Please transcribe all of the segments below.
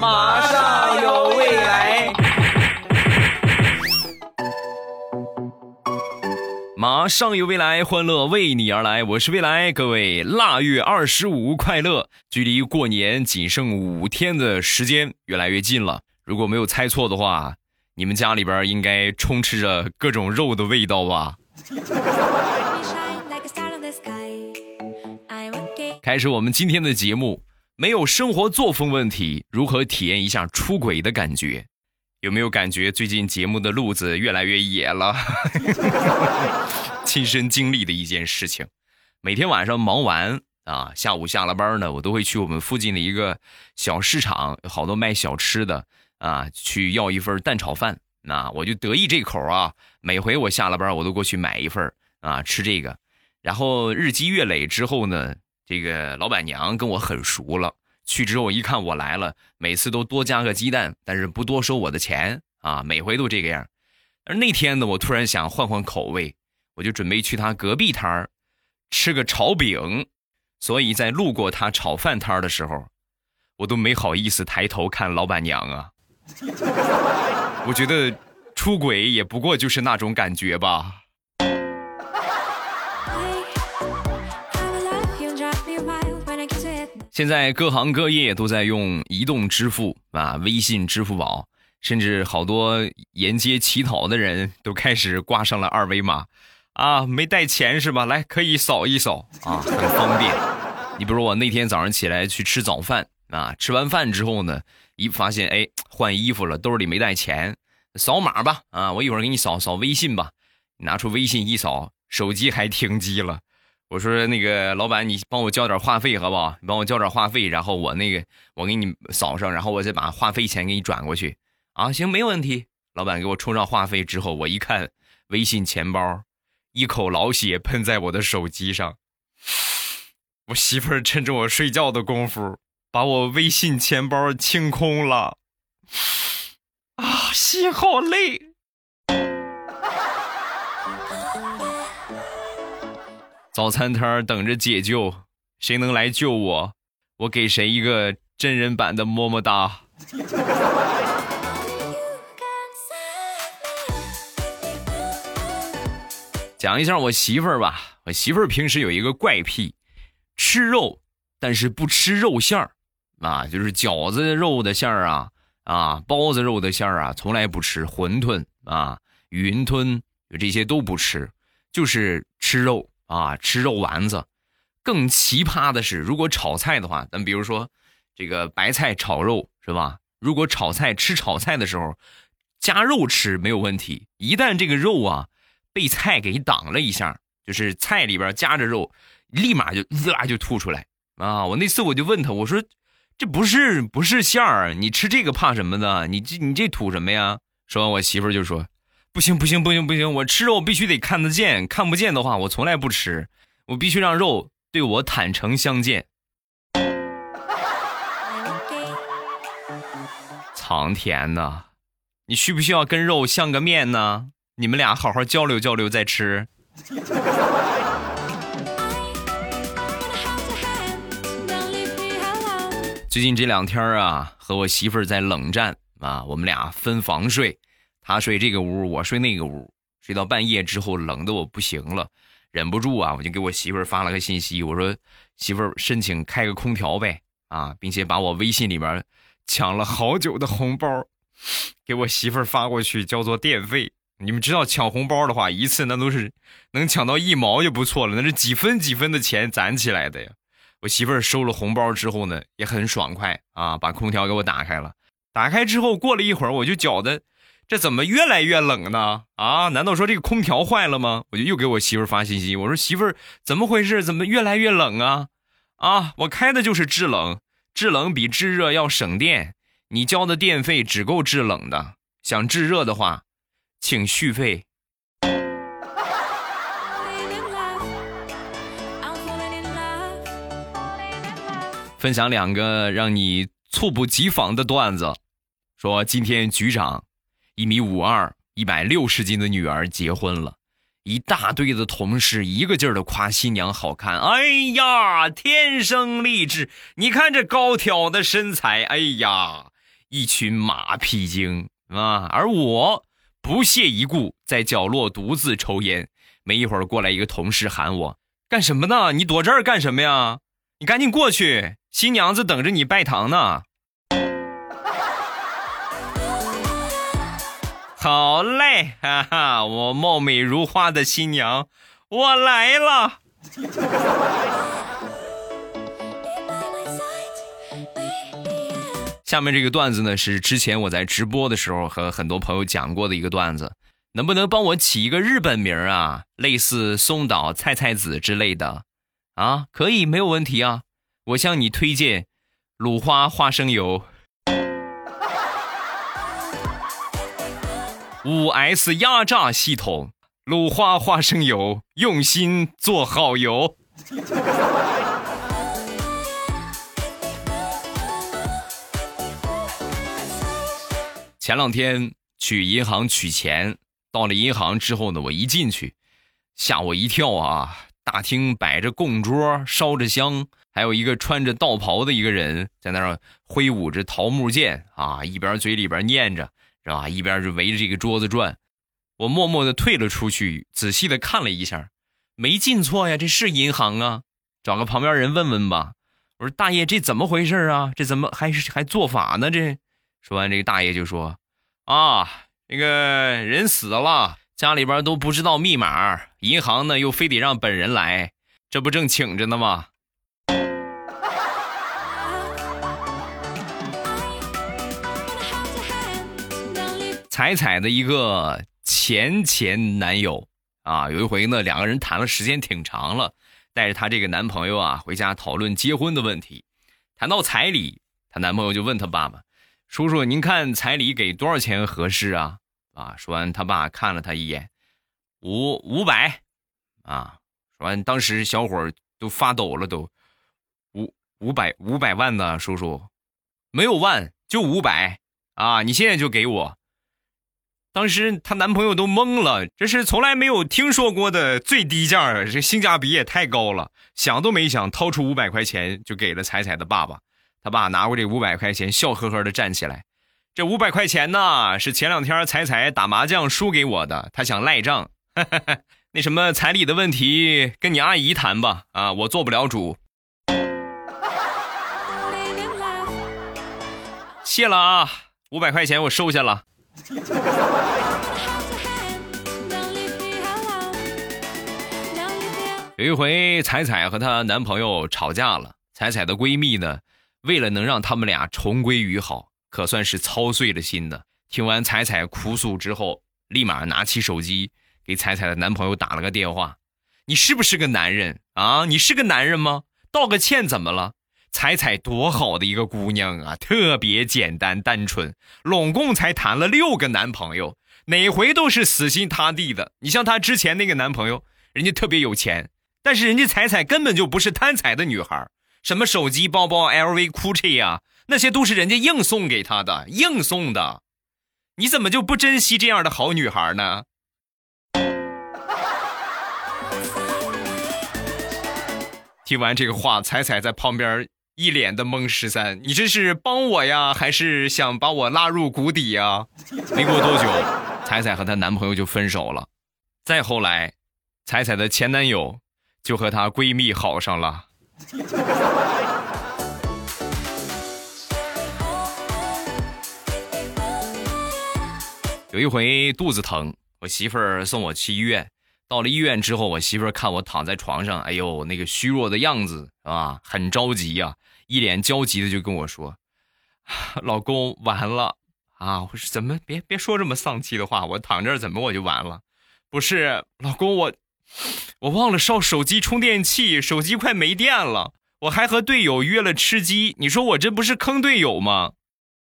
马上有未来。马上有未来，欢乐为你而来。我是未来，各位腊月二十五快乐！距离过年仅剩五天的时间，越来越近了。如果没有猜错的话，你们家里边应该充斥着各种肉的味道吧？开始我们今天的节目，没有生活作风问题，如何体验一下出轨的感觉？有没有感觉最近节目的路子越来越野了？亲身经历的一件事情。每天晚上忙完啊，下午下了班呢，我都会去我们附近的一个小市场，好多卖小吃的啊，去要一份蛋炒饭。那我就得意这口啊，每回我下了班，我都过去买一份啊，吃这个。然后日积月累之后呢，这个老板娘跟我很熟了。去之后一看我来了，每次都多加个鸡蛋，但是不多收我的钱啊，每回都这个样。而那天呢，我突然想换换口味，我就准备去他隔壁摊儿吃个炒饼，所以在路过他炒饭摊儿的时候，我都没好意思抬头看老板娘啊。我觉得出轨也不过就是那种感觉吧。现在各行各业都在用移动支付啊，微信、支付宝，甚至好多沿街乞讨的人都开始挂上了二维码，啊，没带钱是吧？来，可以扫一扫啊，很方便。你比如我那天早上起来去吃早饭啊，吃完饭之后呢，一发现哎换衣服了，兜里没带钱，扫码吧啊，我一会儿给你扫扫微信吧，拿出微信一扫，手机还停机了。我说那个老板，你帮我交点话费好不好？你帮我交点话费，然后我那个我给你扫上，然后我再把话费钱给你转过去。啊，行，没问题。老板给我充上话费之后，我一看微信钱包，一口老血喷在我的手机上。我媳妇趁着我睡觉的功夫，把我微信钱包清空了。啊，心好累。早餐摊等着解救，谁能来救我？我给谁一个真人版的么么哒？讲一下我媳妇儿吧，我媳妇儿平时有一个怪癖，吃肉，但是不吃肉馅儿，啊，就是饺子肉的馅儿啊，啊，包子肉的馅儿啊，从来不吃，馄饨啊，云吞这些都不吃，就是吃肉。啊，吃肉丸子，更奇葩的是，如果炒菜的话，咱比如说这个白菜炒肉是吧？如果炒菜吃炒菜的时候加肉吃没有问题，一旦这个肉啊被菜给挡了一下，就是菜里边夹着肉，立马就滋啦就吐出来啊！我那次我就问他，我说这不是不是馅儿，你吃这个怕什么的？你这你这吐什么呀？说完，我媳妇就说。不行不行不行不行！我吃肉必须得看得见，看不见的话我从来不吃。我必须让肉对我坦诚相见。苍天呐，你需不需要跟肉像个面呢？你们俩好好交流交流再吃。最近这两天啊，和我媳妇儿在冷战啊，我们俩分房睡。他睡这个屋，我睡那个屋，睡到半夜之后，冷的我不行了，忍不住啊，我就给我媳妇儿发了个信息，我说：“媳妇儿，申请开个空调呗，啊，并且把我微信里面抢了好久的红包，给我媳妇儿发过去，叫做电费。你们知道抢红包的话，一次那都是能抢到一毛就不错了，那是几分几分的钱攒起来的呀。我媳妇儿收了红包之后呢，也很爽快啊，把空调给我打开了。打开之后，过了一会儿，我就觉得。这怎么越来越冷呢？啊，难道说这个空调坏了吗？我就又给我媳妇儿发信息，我说媳妇儿怎么回事？怎么越来越冷啊？啊，我开的就是制冷，制冷比制热要省电，你交的电费只够制冷的，想制热的话，请续费。分享两个让你猝不及防的段子，说今天局长。一米五二、一百六十斤的女儿结婚了，一大堆的同事一个劲儿的夸新娘好看。哎呀，天生丽质！你看这高挑的身材，哎呀，一群马屁精啊！而我不屑一顾，在角落独自抽烟。没一会儿，过来一个同事喊我：“干什么呢？你躲这儿干什么呀？你赶紧过去，新娘子等着你拜堂呢。”好嘞，哈哈，我貌美如花的新娘，我来了。下面这个段子呢，是之前我在直播的时候和很多朋友讲过的一个段子，能不能帮我起一个日本名啊？类似松岛菜菜子之类的，啊，可以，没有问题啊。我向你推荐鲁花花生油。五 S 压榨系统，鲁花花生油，用心做好油。前两天去银行取钱，到了银行之后呢，我一进去，吓我一跳啊！大厅摆着供桌，烧着香，还有一个穿着道袍的一个人在那儿挥舞着桃木剑啊，一边嘴里边念着。是吧？一边就围着这个桌子转，我默默的退了出去，仔细的看了一下，没进错呀，这是银行啊。找个旁边人问问吧。我说大爷，这怎么回事啊？这怎么还是还做法呢？这说完，这个大爷就说：“啊，那个人死了，家里边都不知道密码，银行呢又非得让本人来，这不正请着呢吗？”彩彩的一个前前男友啊，有一回呢，两个人谈了时间挺长了，带着她这个男朋友啊回家讨论结婚的问题。谈到彩礼，她男朋友就问他爸爸：“叔叔，您看彩礼给多少钱合适啊？”啊，说完他爸看了他一眼，五五百，啊，说完当时小伙都发抖了，都五五百五百万呢，叔叔，没有万，就五百啊，你现在就给我。当时她男朋友都懵了，这是从来没有听说过的最低价啊！这性价比也太高了，想都没想，掏出五百块钱就给了彩彩的爸爸。他爸拿过这五百块钱，笑呵呵的站起来：“这五百块钱呢，是前两天彩彩打麻将输给我的，他想赖账。那什么彩礼的问题，跟你阿姨谈吧，啊，我做不了主。谢了啊，五百块钱我收下了。” 有一回，彩彩和她男朋友吵架了。彩彩的闺蜜呢，为了能让他们俩重归于好，可算是操碎了心的。听完彩彩哭诉之后，立马拿起手机给彩彩的男朋友打了个电话：“你是不是个男人啊？你是个男人吗？道个歉怎么了？”彩彩多好的一个姑娘啊，特别简单单纯，拢共才谈了六个男朋友，哪回都是死心塌地的。你像她之前那个男朋友，人家特别有钱，但是人家彩彩根本就不是贪财的女孩，什么手机、包包、LV、GUCCI 呀，那些都是人家硬送给她的，硬送的。你怎么就不珍惜这样的好女孩呢？听完这个话，彩彩在旁边。一脸的懵，十三，你这是帮我呀，还是想把我拉入谷底呀？没过多久，彩彩和她男朋友就分手了。再后来，彩彩的前男友就和她闺蜜好上了。有一回肚子疼，我媳妇儿送我去医院。到了医院之后，我媳妇儿看我躺在床上，哎呦，那个虚弱的样子啊，很着急呀。一脸焦急的就跟我说：“ 老公，完了啊！我说怎么别别说这么丧气的话，我躺这儿怎么我就完了？不是，老公，我我忘了烧手机充电器，手机快没电了。我还和队友约了吃鸡，你说我这不是坑队友吗？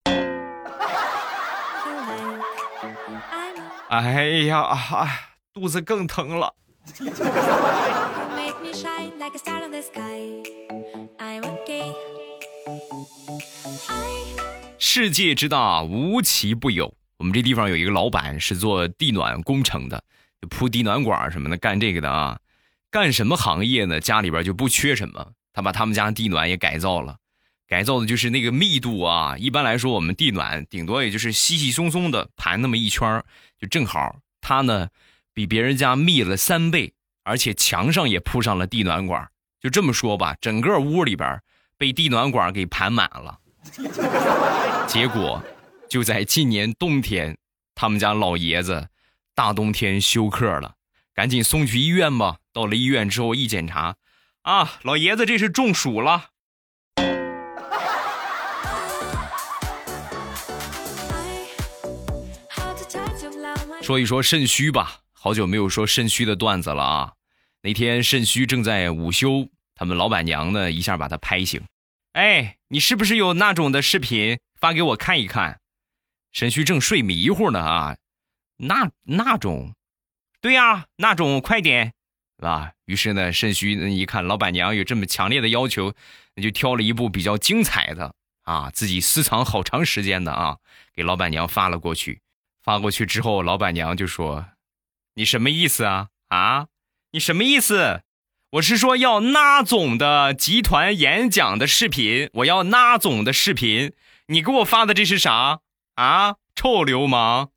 哎呀啊，肚子更疼了。”世界之大，无奇不有。我们这地方有一个老板是做地暖工程的，就铺地暖管什么的，干这个的啊。干什么行业呢？家里边就不缺什么。他把他们家地暖也改造了，改造的就是那个密度啊。一般来说，我们地暖顶多也就是稀稀松松的盘那么一圈就正好。他呢，比别人家密了三倍，而且墙上也铺上了地暖管。就这么说吧，整个屋里边被地暖管给盘满了。结果就在今年冬天，他们家老爷子大冬天休克了，赶紧送去医院吧。到了医院之后一检查，啊，老爷子这是中暑了。说一说肾虚吧，好久没有说肾虚的段子了啊。那天肾虚正在午休，他们老板娘呢一下把他拍醒。哎，你是不是有那种的视频发给我看一看？肾虚正睡迷糊呢啊，那那种，对呀，那种快点，啊。于是呢，肾虚一看老板娘有这么强烈的要求，那就挑了一部比较精彩的啊，自己私藏好长时间的啊，给老板娘发了过去。发过去之后，老板娘就说：“你什么意思啊？啊，你什么意思？”我是说要那总的集团演讲的视频，我要那总的视频。你给我发的这是啥啊？臭流氓！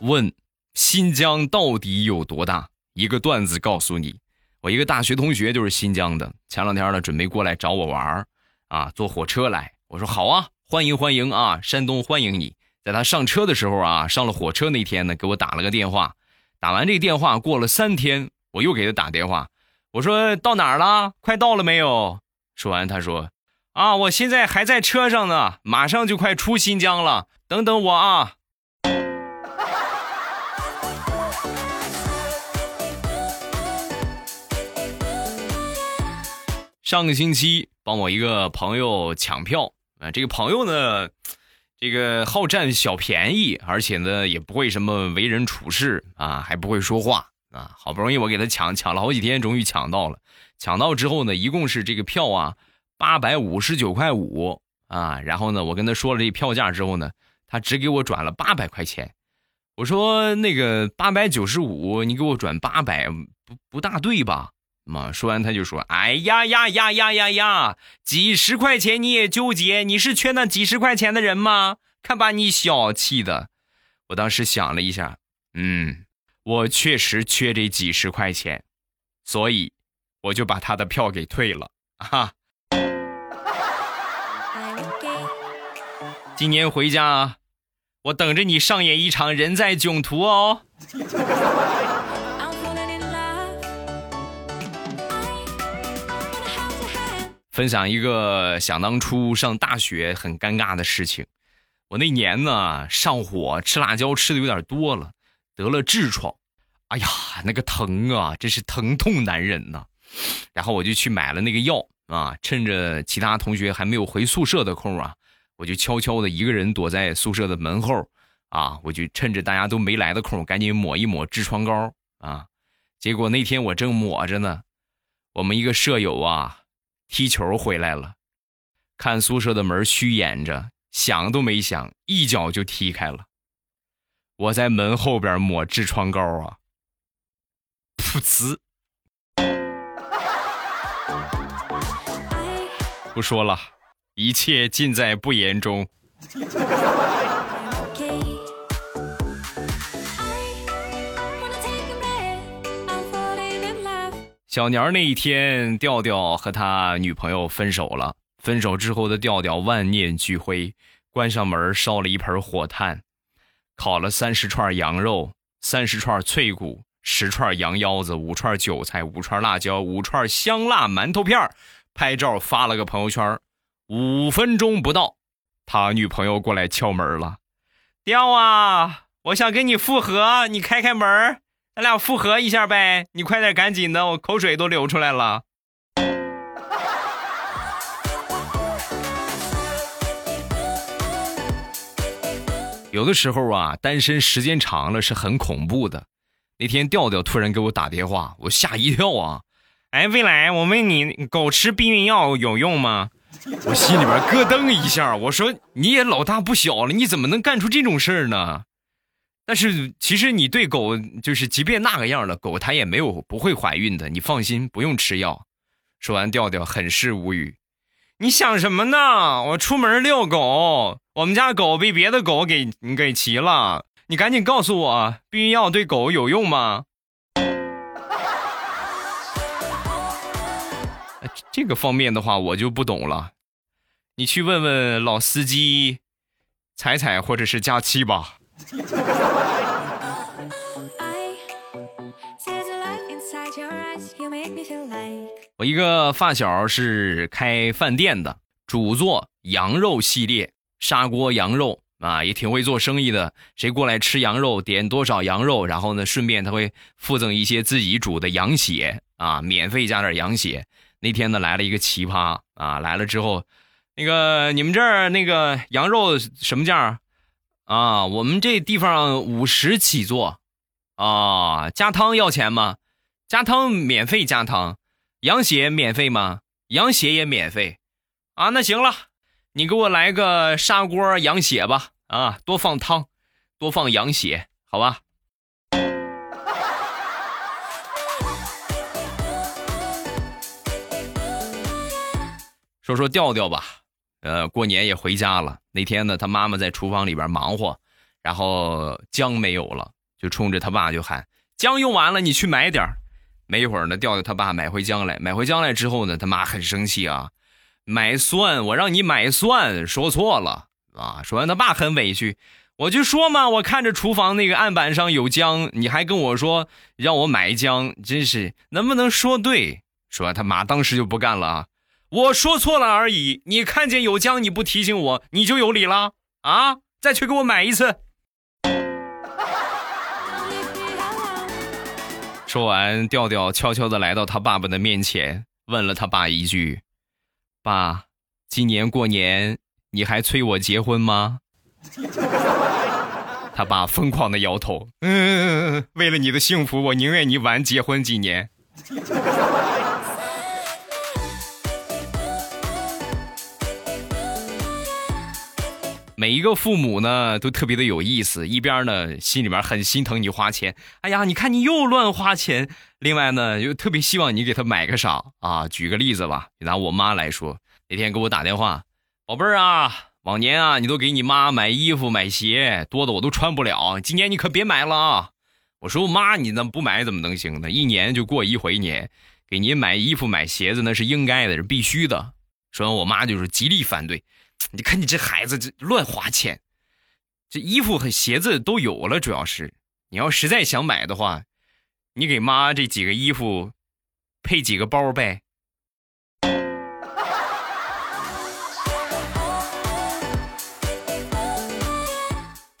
问新疆到底有多大？一个段子告诉你，我一个大学同学就是新疆的，前两天呢准备过来找我玩儿，啊，坐火车来。我说好啊，欢迎欢迎啊，山东欢迎你。在他上车的时候啊，上了火车那天呢，给我打了个电话。打完这个电话，过了三天，我又给他打电话，我说到哪儿了？快到了没有？说完，他说：“啊，我现在还在车上呢，马上就快出新疆了，等等我啊。”上个星期帮我一个朋友抢票啊，这个朋友呢。这个好占小便宜，而且呢也不会什么为人处事啊，还不会说话啊。好不容易我给他抢抢了好几天，终于抢到了。抢到之后呢，一共是这个票啊八百五十九块五啊。然后呢，我跟他说了这票价之后呢，他只给我转了八百块钱。我说那个八百九十五，你给我转八百，不不大对吧？嘛，说完他就说：“哎呀呀呀呀呀呀，几十块钱你也纠结？你是缺那几十块钱的人吗？看把你小气的！”我当时想了一下，嗯，我确实缺这几十块钱，所以我就把他的票给退了。哈，今年回家，我等着你上演一场人在囧途哦。分享一个想当初上大学很尴尬的事情。我那年呢上火吃辣椒吃的有点多了，得了痔疮。哎呀，那个疼啊，真是疼痛难忍呐。然后我就去买了那个药啊，趁着其他同学还没有回宿舍的空啊，我就悄悄的一个人躲在宿舍的门后啊，我就趁着大家都没来的空，赶紧抹一抹痔疮膏啊。结果那天我正抹着呢，我们一个舍友啊。踢球回来了，看宿舍的门虚掩着，想都没想，一脚就踢开了。我在门后边抹痔疮膏啊，噗呲！不说了，一切尽在不言中。小年那一天，调调和他女朋友分手了。分手之后的调调万念俱灰，关上门烧了一盆火炭，烤了三十串羊肉、三十串脆骨、十串羊腰子、五串韭菜、五串辣椒、五串香辣馒头片拍照发了个朋友圈。五分钟不到，他女朋友过来敲门了：“调啊，我想跟你复合，你开开门。”咱俩复合一下呗，你快点，赶紧的，我口水都流出来了。有的时候啊，单身时间长了是很恐怖的。那天调调突然给我打电话，我吓一跳啊！哎，未来，我问你，狗吃避孕药有用吗？我心里边咯噔一下，我说你也老大不小了，你怎么能干出这种事儿呢？但是其实你对狗就是，即便那个样的狗，它也没有不会怀孕的，你放心，不用吃药。说完，调调很是无语。你想什么呢？我出门遛狗，我们家狗被别的狗给给骑了。你赶紧告诉我，避孕药对狗有用吗？这个方面的话，我就不懂了。你去问问老司机，彩彩或者是佳期吧。我一个发小是开饭店的，主做羊肉系列，砂锅羊肉啊，也挺会做生意的。谁过来吃羊肉，点多少羊肉，然后呢，顺便他会附赠一些自己煮的羊血啊，免费加点羊血。那天呢，来了一个奇葩啊，来了之后，那个你们这儿那个羊肉什么价啊？我们这地方五十起做，啊，加汤要钱吗？加汤免费加汤，羊血免费吗？羊血也免费，啊，那行了，你给我来个砂锅羊血吧，啊，多放汤，多放羊血，好吧。说说调调吧，呃，过年也回家了。那天呢，他妈妈在厨房里边忙活，然后姜没有了，就冲着他爸就喊：“姜用完了，你去买点没一会儿呢，调调他爸买回姜来，买回姜来之后呢，他妈很生气啊，买蒜，我让你买蒜，说错了啊。说完，他爸很委屈，我就说嘛，我看着厨房那个案板上有姜，你还跟我说让我买姜，真是能不能说对？说完，他妈当时就不干了啊。我说错了而已，你看见有姜你不提醒我，你就有理了啊！再去给我买一次。说完，调调悄悄的来到他爸爸的面前，问了他爸一句：“爸，今年过年你还催我结婚吗？” 他爸疯狂的摇头：“嗯，为了你的幸福，我宁愿你晚结婚几年。”每一个父母呢，都特别的有意思。一边呢，心里边很心疼你花钱，哎呀，你看你又乱花钱；另外呢，又特别希望你给他买个啥啊？举个例子吧，拿我妈来说，那天给我打电话，宝贝儿啊，往年啊，你都给你妈买衣服买鞋，多的我都穿不了，今年你可别买了啊！我说我妈，你那不买怎么能行呢？一年就过一回年，给您买衣服买鞋子那是应该的，是必须的。说完，我妈就是极力反对。你看你这孩子这乱花钱，这衣服和鞋子都有了，主要是你要实在想买的话，你给妈这几个衣服配几个包呗。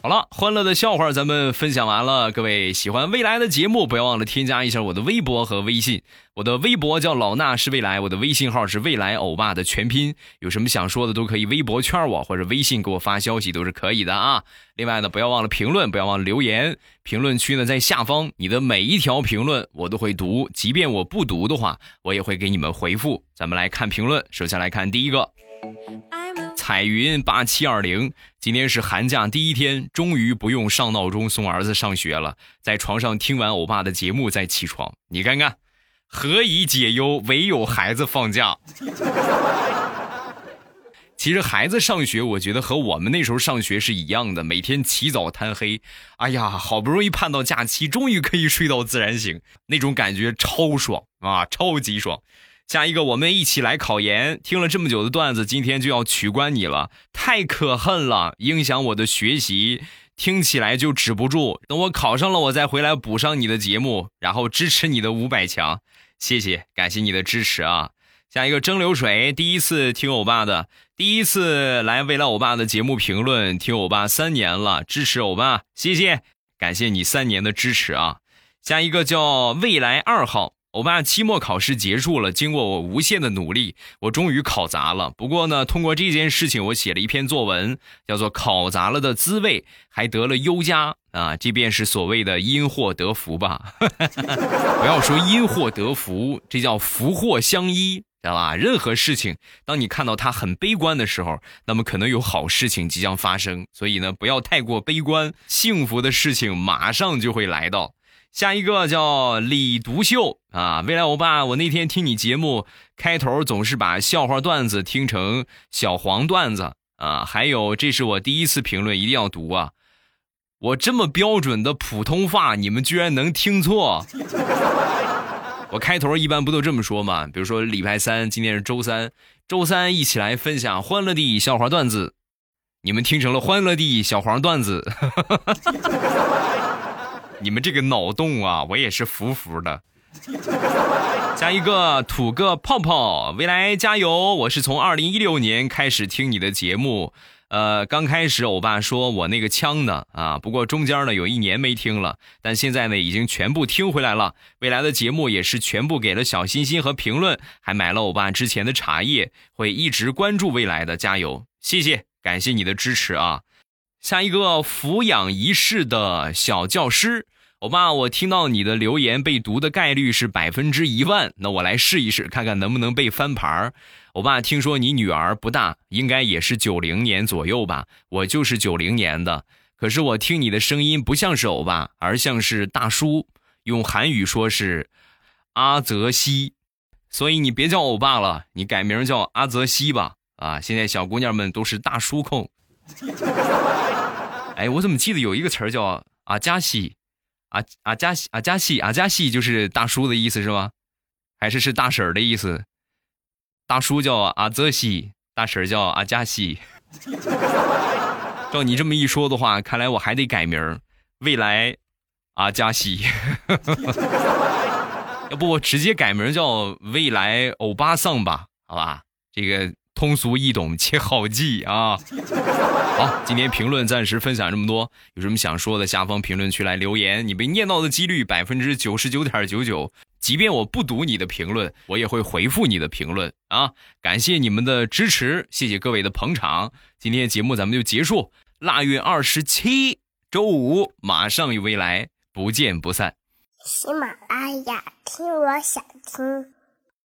好了，欢乐的笑话咱们分享完了。各位喜欢未来的节目，不要忘了添加一下我的微博和微信。我的微博叫老衲是未来，我的微信号是未来欧巴的全拼。有什么想说的都可以微博圈我，或者微信给我发消息都是可以的啊。另外呢，不要忘了评论，不要忘了留言。评论区呢在下方，你的每一条评论我都会读，即便我不读的话，我也会给你们回复。咱们来看评论，首先来看第一个。彩云八七二零，今天是寒假第一天，终于不用上闹钟送儿子上学了，在床上听完欧巴的节目再起床。你看看，何以解忧，唯有孩子放假。其实孩子上学，我觉得和我们那时候上学是一样的，每天起早贪黑。哎呀，好不容易盼到假期，终于可以睡到自然醒，那种感觉超爽啊，超级爽。下一个，我们一起来考研。听了这么久的段子，今天就要取关你了，太可恨了，影响我的学习，听起来就止不住。等我考上了，我再回来补上你的节目，然后支持你的五百强。谢谢，感谢你的支持啊！下一个蒸馏水，第一次听欧巴的，第一次来未来欧巴的节目评论，听欧巴三年了，支持欧巴，谢谢，感谢你三年的支持啊！下一个叫未来二号。欧巴期末考试结束了，经过我无限的努力，我终于考砸了。不过呢，通过这件事情，我写了一篇作文，叫做《考砸了的滋味》，还得了优加啊！这便是所谓的因祸得福吧？不要说因祸得福，这叫福祸相依知道吧？任何事情，当你看到它很悲观的时候，那么可能有好事情即将发生。所以呢，不要太过悲观，幸福的事情马上就会来到。下一个叫李独秀啊，未来欧巴，我那天听你节目开头总是把笑话段子听成小黄段子啊，还有这是我第一次评论，一定要读啊！我这么标准的普通话，你们居然能听错？我开头一般不都这么说吗？比如说礼拜三，今天是周三，周三一起来分享欢乐的笑话段子，你们听成了欢乐的小黄段子。你们这个脑洞啊，我也是服服的。加一个吐个泡泡，未来加油！我是从二零一六年开始听你的节目，呃，刚开始欧巴说我那个腔呢啊，不过中间呢有一年没听了，但现在呢已经全部听回来了。未来的节目也是全部给了小心心和评论，还买了欧巴之前的茶叶，会一直关注未来的，加油！谢谢，感谢你的支持啊！下一个抚养一世的小教师，欧巴，我听到你的留言被读的概率是百分之一万，那我来试一试，看看能不能被翻盘儿。欧巴，听说你女儿不大，应该也是九零年左右吧？我就是九零年的，可是我听你的声音不像是欧巴，而像是大叔，用韩语说是阿泽西，所以你别叫欧巴了，你改名叫阿泽西吧。啊，现在小姑娘们都是大叔控。哎，我怎么记得有一个词儿叫阿加西，阿阿加西阿加西阿加西，就是大叔的意思是吗？还是是大婶儿的意思？大叔叫阿泽西，大婶儿叫阿加西。照你这么一说的话，看来我还得改名儿，未来阿加西。要不我直接改名叫未来欧巴桑吧？好吧，这个。通俗易懂且好记啊！好，今天评论暂时分享这么多，有什么想说的，下方评论区来留言。你被念到的几率百分之九十九点九九，即便我不读你的评论，我也会回复你的评论啊！感谢你们的支持，谢谢各位的捧场。今天节目咱们就结束，腊月二十七周五马上与未来，不见不散。喜马拉雅，听我想听。